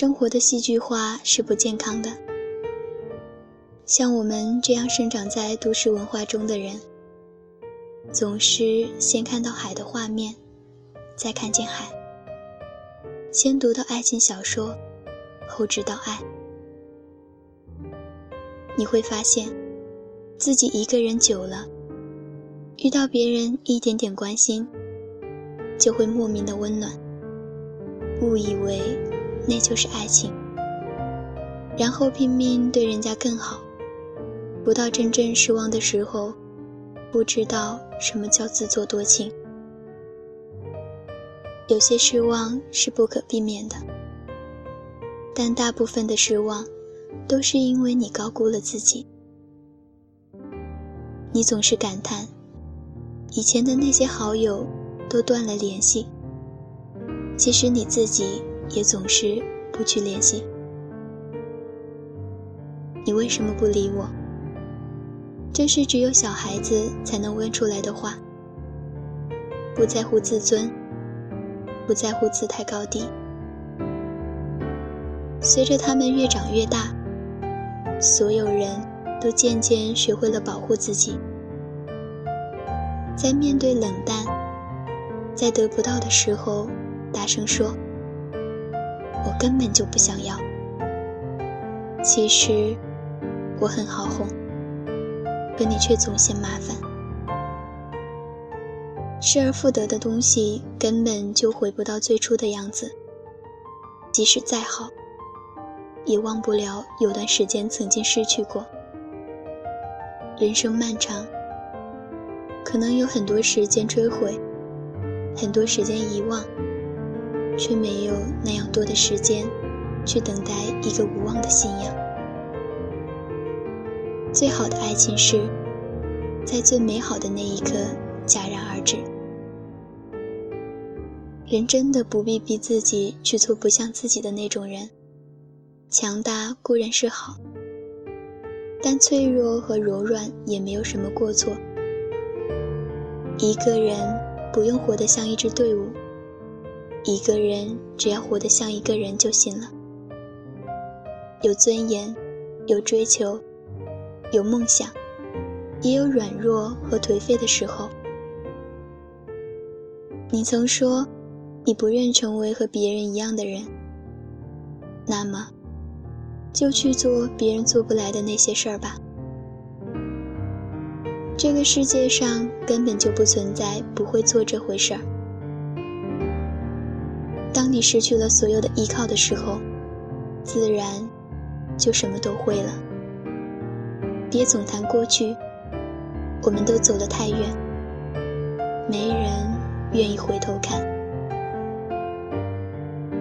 生活的戏剧化是不健康的。像我们这样生长在都市文化中的人，总是先看到海的画面，再看见海；先读到爱情小说，后知道爱。你会发现，自己一个人久了，遇到别人一点点关心，就会莫名的温暖，误以为那就是爱情，然后拼命对人家更好。不到真正失望的时候，不知道什么叫自作多情。有些失望是不可避免的，但大部分的失望，都是因为你高估了自己。你总是感叹，以前的那些好友都断了联系，其实你自己也总是不去联系。你为什么不理我？这是只有小孩子才能问出来的话。不在乎自尊，不在乎姿态高低。随着他们越长越大，所有人都渐渐学会了保护自己。在面对冷淡，在得不到的时候，大声说：“我根本就不想要。”其实，我很好哄。可你却总嫌麻烦，失而复得的东西根本就回不到最初的样子。即使再好，也忘不了有段时间曾经失去过。人生漫长，可能有很多时间追悔，很多时间遗忘，却没有那样多的时间去等待一个无望的信仰。最好的爱情是，在最美好的那一刻戛然而止。人真的不必逼自己去做不像自己的那种人。强大固然是好，但脆弱和柔软也没有什么过错。一个人不用活得像一支队伍，一个人只要活得像一个人就行了。有尊严，有追求。有梦想，也有软弱和颓废的时候。你曾说，你不愿成为和别人一样的人，那么，就去做别人做不来的那些事儿吧。这个世界上根本就不存在不会做这回事儿。当你失去了所有的依靠的时候，自然就什么都会了。别总谈过去，我们都走得太远，没人愿意回头看。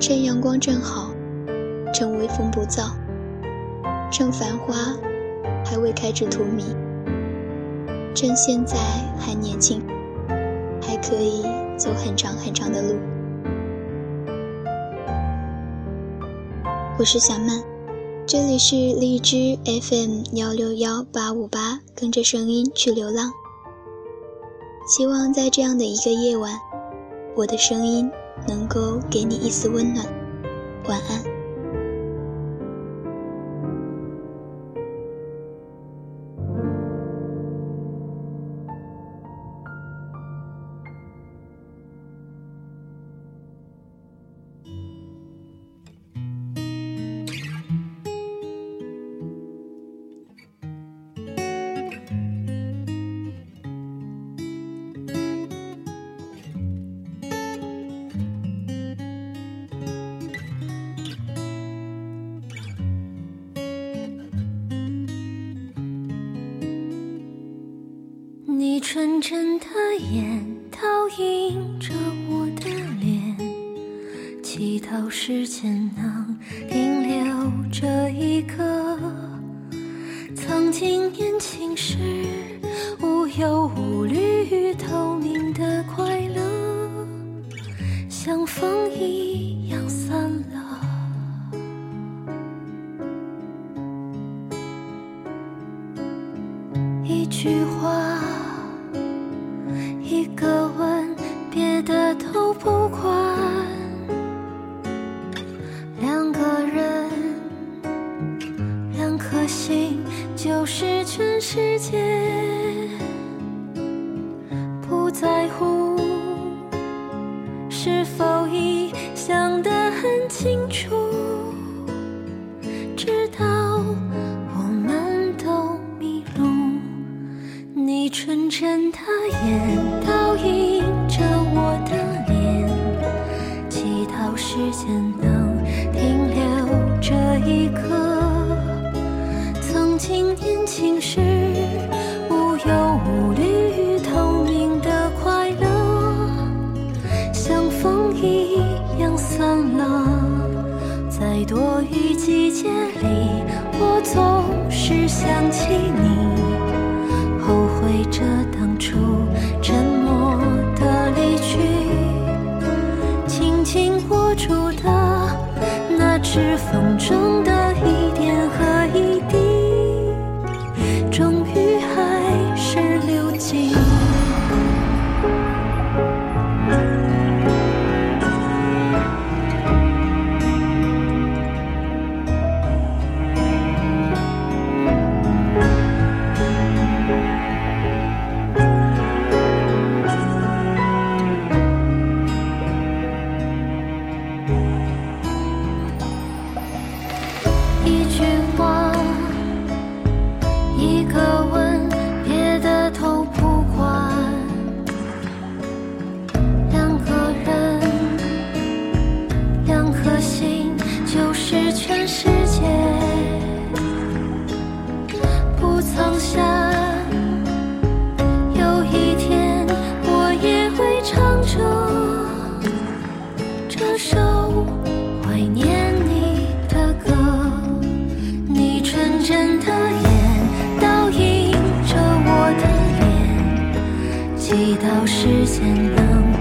趁阳光正好，趁微风不燥，趁繁花还未开至荼蘼，趁现在还年轻，还可以走很长很长的路。我是小曼。这里是荔枝 FM 幺六幺八五八，跟着声音去流浪。希望在这样的一个夜晚，我的声音能够给你一丝温暖。晚安。纯真的眼倒映着我的脸，祈祷时间能停留这一刻。曾经年轻时无忧无虑，透明的快乐，像风一样散了。一句话。关两个人两颗心就是全世界。不在乎是否已想得很清楚。年轻时无忧无虑透明的快乐像风一样散了在多雨季节里我总是想起你后悔着当初沉默的离去。紧紧握住的那只风筝真的眼倒映着我的脸祈祷时间能